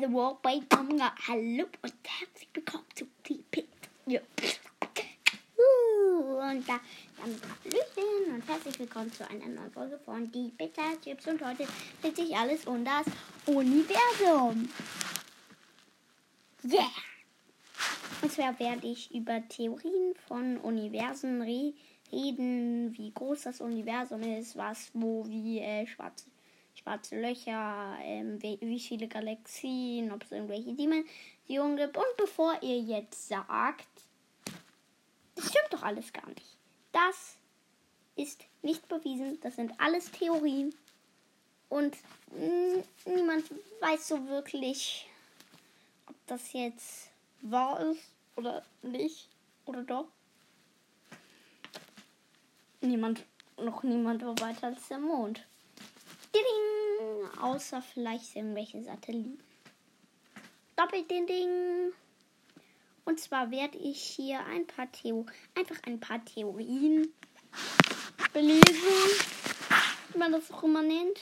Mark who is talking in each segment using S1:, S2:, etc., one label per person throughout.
S1: der The Walk bei Manga. Hallo und herzlich willkommen zu die Pit. Ja. Und da damit Hallöchen und herzlich willkommen zu einer neuen Folge von Die Pizza Chips. Und heute dreht sich alles um das Universum. Yeah! Und zwar werde ich über Theorien von Universen re reden, wie groß das Universum ist, was, wo, wie, äh, schwarze, schwarze Löcher, ähm, wie, wie viele Galaxien, ob es irgendwelche Dimensionen gibt. Und bevor ihr jetzt sagt, das stimmt doch alles gar nicht. Das ist nicht bewiesen, das sind alles Theorien. Und niemand weiß so wirklich, ob das jetzt wahr ist oder nicht. Oder doch. Niemand, noch niemand war weiter als der Mond. Ding, außer vielleicht irgendwelche Satelliten. Doppelding. Und zwar werde ich hier ein paar Theo einfach ein paar Theorien belesen, wie man das auch immer nennt.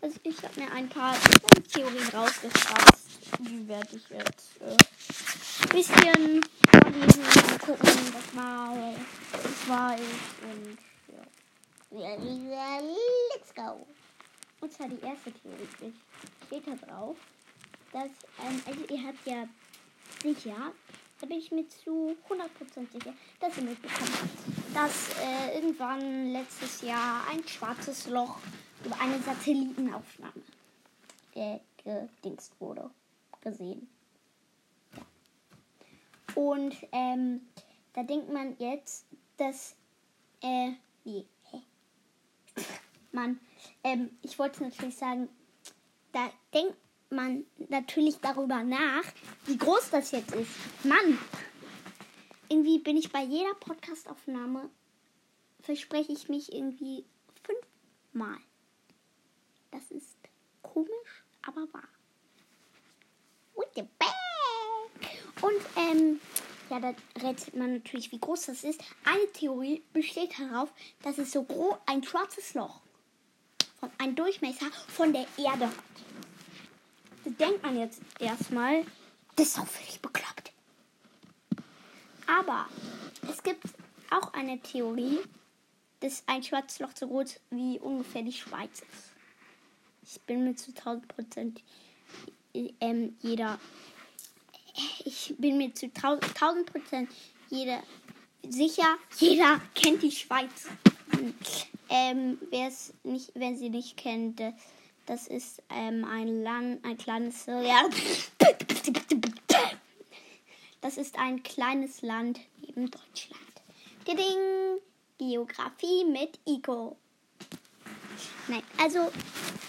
S1: Also ich habe mir ein paar Theorien rausgefasst. Die werde ich jetzt äh, ein bisschen vorlesen und gucken, was mal es wahr ist. Und. Let's go. Und zwar die erste Theorie steht da drauf, dass, ähm, also ihr habt ja sicher, da bin ich mir zu 100% sicher, dass ihr mitbekommen habt, dass äh, irgendwann letztes Jahr ein schwarzes Loch über eine Satellitenaufnahme äh, gedingst wurde, gesehen. Ja. Und ähm, da denkt man jetzt, dass, äh, hä? Man, ähm, ich wollte natürlich sagen, da denkt man natürlich darüber nach, wie groß das jetzt ist. Mann! Irgendwie bin ich bei jeder Podcastaufnahme, verspreche ich mich irgendwie fünfmal. Das ist komisch, aber wahr. Und ähm, ja, da rätselt man natürlich, wie groß das ist. Eine Theorie besteht darauf, dass es so groß ein schwarzes Loch von einem Durchmesser von der Erde hat. Da denkt man jetzt erstmal, das ist auch völlig bekloppt. Aber es gibt auch eine Theorie, dass ein schwarzes Loch so groß wie ungefähr die Schweiz ist. Ich bin mir zu 1000 Prozent ähm, jeder. Ich bin mir zu 1000 Prozent jeder sicher. Jeder kennt die Schweiz. Ähm, wer es nicht, wenn sie nicht kennt, das ist ähm, ein Land, ein kleines. Ja. Das ist ein kleines Land neben Deutschland. Geding! Geografie mit Ico. Nein, also,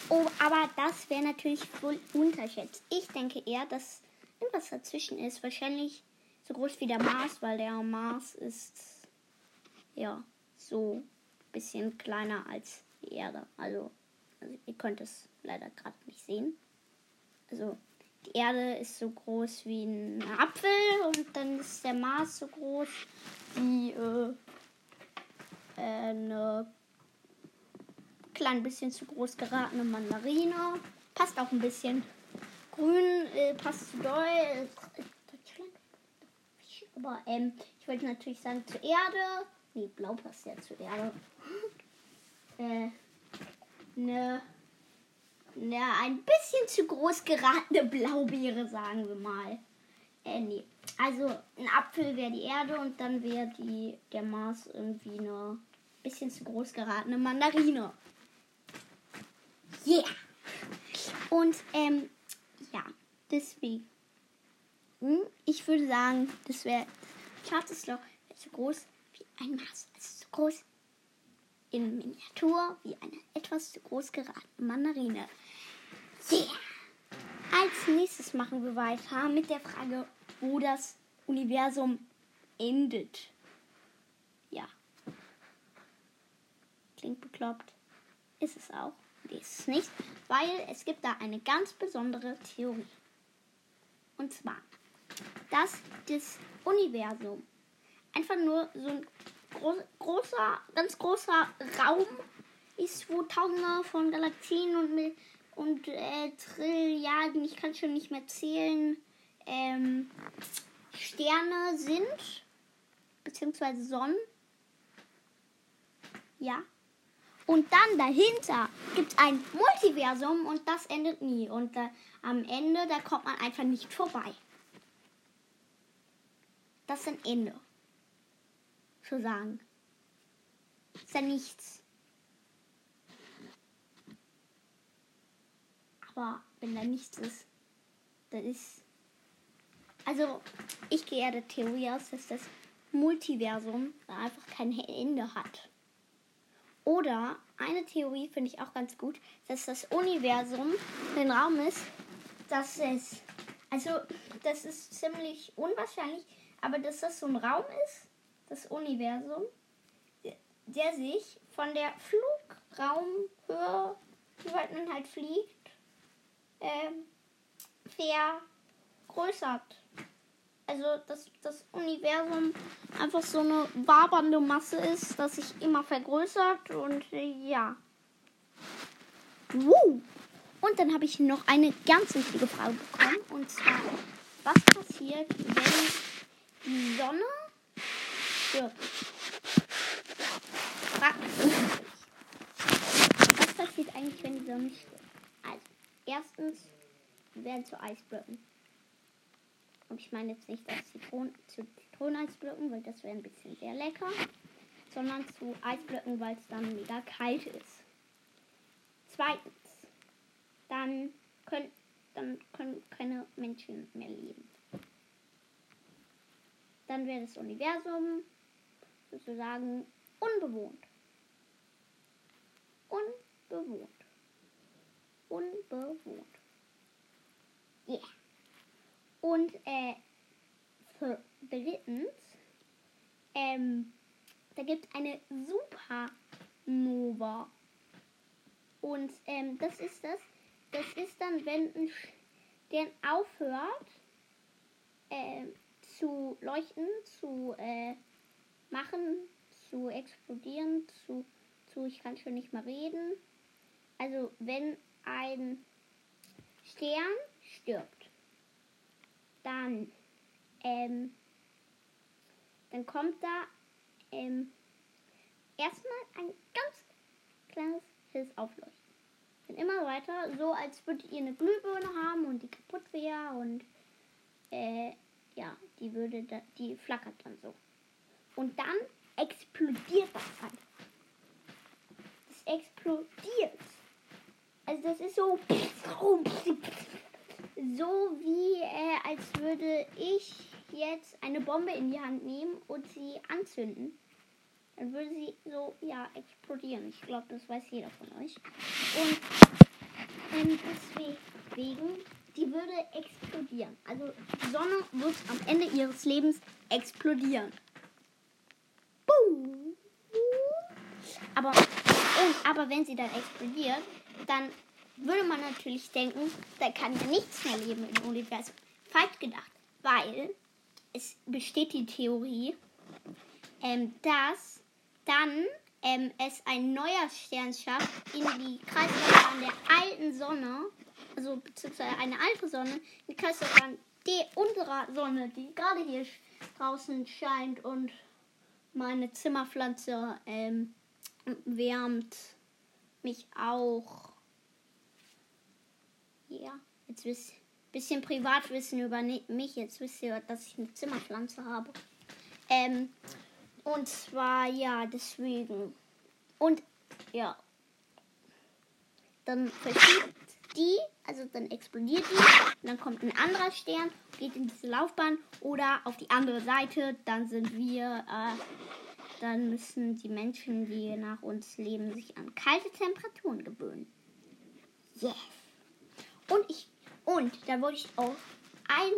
S1: oh, aber das wäre natürlich wohl unterschätzt. Ich denke eher, dass irgendwas dazwischen ist. Wahrscheinlich so groß wie der Mars, weil der Mars ist, ja, so ein bisschen kleiner als die Erde. Also, also ihr könnt es leider gerade nicht sehen. Also, die Erde ist so groß wie ein Apfel und dann ist der Mars so groß wie äh, eine klein bisschen zu groß geratene Mandarine. Passt auch ein bisschen. Grün äh, passt zu Deutschland. Aber ähm, ich wollte natürlich sagen zur Erde. Nee, blau passt ja zur Erde. äh, ne, ne, ein bisschen zu groß geratene Blaubeere, sagen wir mal. Äh, nee. Also ein Apfel wäre die Erde und dann wäre der Mars irgendwie eine bisschen zu groß geratene Mandarine. Yeah. Und ähm, ja, deswegen. Hm, ich würde sagen, das wäre schwarzes Loch wäre so groß wie ein Mars. Also so groß in Miniatur wie eine etwas zu groß geratene Mandarine. Yeah. Als nächstes machen wir weiter mit der Frage, wo das Universum endet. Ja. Klingt bekloppt. Ist es auch. Ist es nicht. Weil es gibt da eine ganz besondere Theorie. Und zwar, dass das Universum einfach nur so ein groß, großer, ganz großer Raum ist, wo Tausende von Galaxien und, und äh, Trilliarden, ich kann schon nicht mehr zählen, ähm, Sterne sind, beziehungsweise Sonnen. Ja. Und dann dahinter gibt es ein Multiversum und das endet nie. Und äh, am Ende, da kommt man einfach nicht vorbei. Das ist ein Ende. Zu sagen. Ist ja nichts. Aber wenn da nichts ist, dann ist. Also, ich gehe ja der Theorie aus, dass das Multiversum einfach kein Ende hat. Oder eine Theorie finde ich auch ganz gut, dass das Universum ein Raum ist, dass es, also das ist ziemlich unwahrscheinlich, aber dass das so ein Raum ist, das Universum, der sich von der Flugraumhöhe, wie weit man halt fliegt, ähm, vergrößert also dass das Universum einfach so eine wabernde Masse ist, dass sich immer vergrößert und äh, ja. Wow. Und dann habe ich noch eine ganz wichtige Frage bekommen und zwar, was passiert, wenn die Sonne stirbt? Was passiert eigentlich, wenn die Sonne stirbt? Also, erstens werden zu Eisblöcken. Und ich meine jetzt nicht das Zitron zu Zitroneneisblöcken, weil das wäre ein bisschen sehr lecker, sondern zu Eisblöcken, weil es dann mega kalt ist. Zweitens, dann können, dann können keine Menschen mehr leben. Dann wäre das Universum sozusagen unbewohnt. Unbewohnt. Unbewohnt. Und äh, für drittens, ähm, da gibt es eine Supernova. Und ähm, das ist das. Das ist dann, wenn ein Stern aufhört äh, zu leuchten, zu äh, machen, zu explodieren, zu, zu, ich kann schon nicht mehr reden. Also wenn ein Stern stirbt dann, ähm, dann kommt da ähm, erstmal ein ganz kleines helles Aufleuchten. Dann immer weiter, so als würdet ihr eine Glühbirne haben und die kaputt wäre und äh, ja, die würde da, die flackert dann so. Und dann explodiert das einfach. Das explodiert. Also das ist so so wie äh, als würde ich jetzt eine Bombe in die Hand nehmen und sie anzünden. Dann würde sie so, ja, explodieren. Ich glaube, das weiß jeder von euch. Und ähm, deswegen, die würde explodieren. Also die Sonne wird am Ende ihres Lebens explodieren. Boom. Aber, und, aber wenn sie dann explodiert, dann würde man natürlich denken, da kann ja nichts mehr leben im Universum. Falsch gedacht, weil es besteht die Theorie, ähm, dass dann ähm, es ein neuer Stern schafft in die Kreislaufbahn der alten Sonne, also beziehungsweise eine alte Sonne, die Kreislaufbahn der unserer Sonne, die gerade hier draußen scheint und meine Zimmerpflanze ähm, wärmt mich auch ja, jetzt wisst bisschen Privatwissen über mich. Jetzt wisst ihr, dass ich eine Zimmerpflanze habe. Ähm, und zwar, ja, deswegen. Und, ja. Dann verschiebt die, also dann explodiert die. Dann kommt ein anderer Stern, geht in diese Laufbahn. Oder auf die andere Seite, dann sind wir, äh, dann müssen die Menschen, die nach uns leben, sich an kalte Temperaturen gewöhnen. Yes. Und ich und da wollte ich auch ein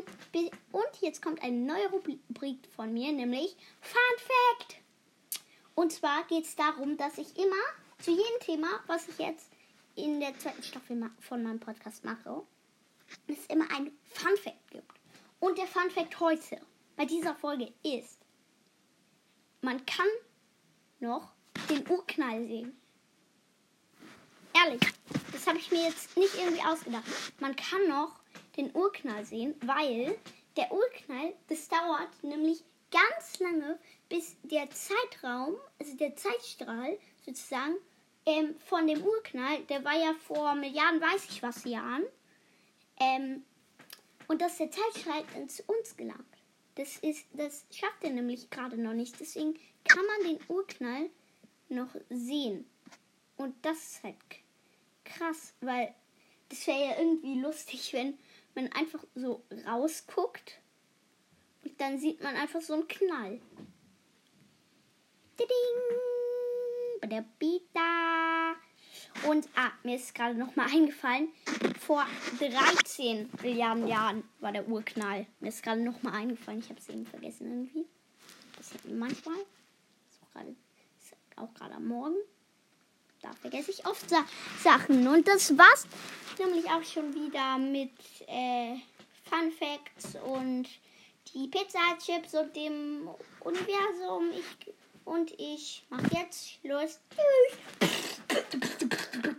S1: und jetzt kommt eine neue Rubrik von mir, nämlich Fun Fact. Und zwar geht es darum, dass ich immer zu jedem Thema, was ich jetzt in der zweiten Staffel von meinem Podcast mache, es immer ein Fun Fact gibt. Und der Fun Fact heute bei dieser Folge ist, man kann noch den Urknall sehen. ehrlich, das habe ich mir jetzt nicht irgendwie ausgedacht. Man kann noch den Urknall sehen, weil der Urknall, das dauert nämlich ganz lange, bis der Zeitraum, also der Zeitstrahl sozusagen, ähm, von dem Urknall, der war ja vor Milliarden, weiß ich was Jahren, ähm, und dass der Zeitstrahl dann zu uns gelangt. Das, ist, das schafft er nämlich gerade noch nicht. Deswegen kann man den Urknall noch sehen. Und das ist halt krass, weil das wäre ja irgendwie lustig, wenn man einfach so rausguckt und dann sieht man einfach so einen Knall. Und ah, mir ist gerade noch mal eingefallen, vor 13 Milliarden Jahren war der Urknall. Mir ist gerade noch mal eingefallen, ich habe es eben vergessen irgendwie. Das ist manchmal. Gerade, ist auch gerade am Morgen. Da vergesse ich oft Sa Sachen. Und das war's nämlich auch schon wieder mit äh, Fun Facts und die Pizza-Chips und dem Universum. Ich, und ich mache jetzt Schluss. Tschüss.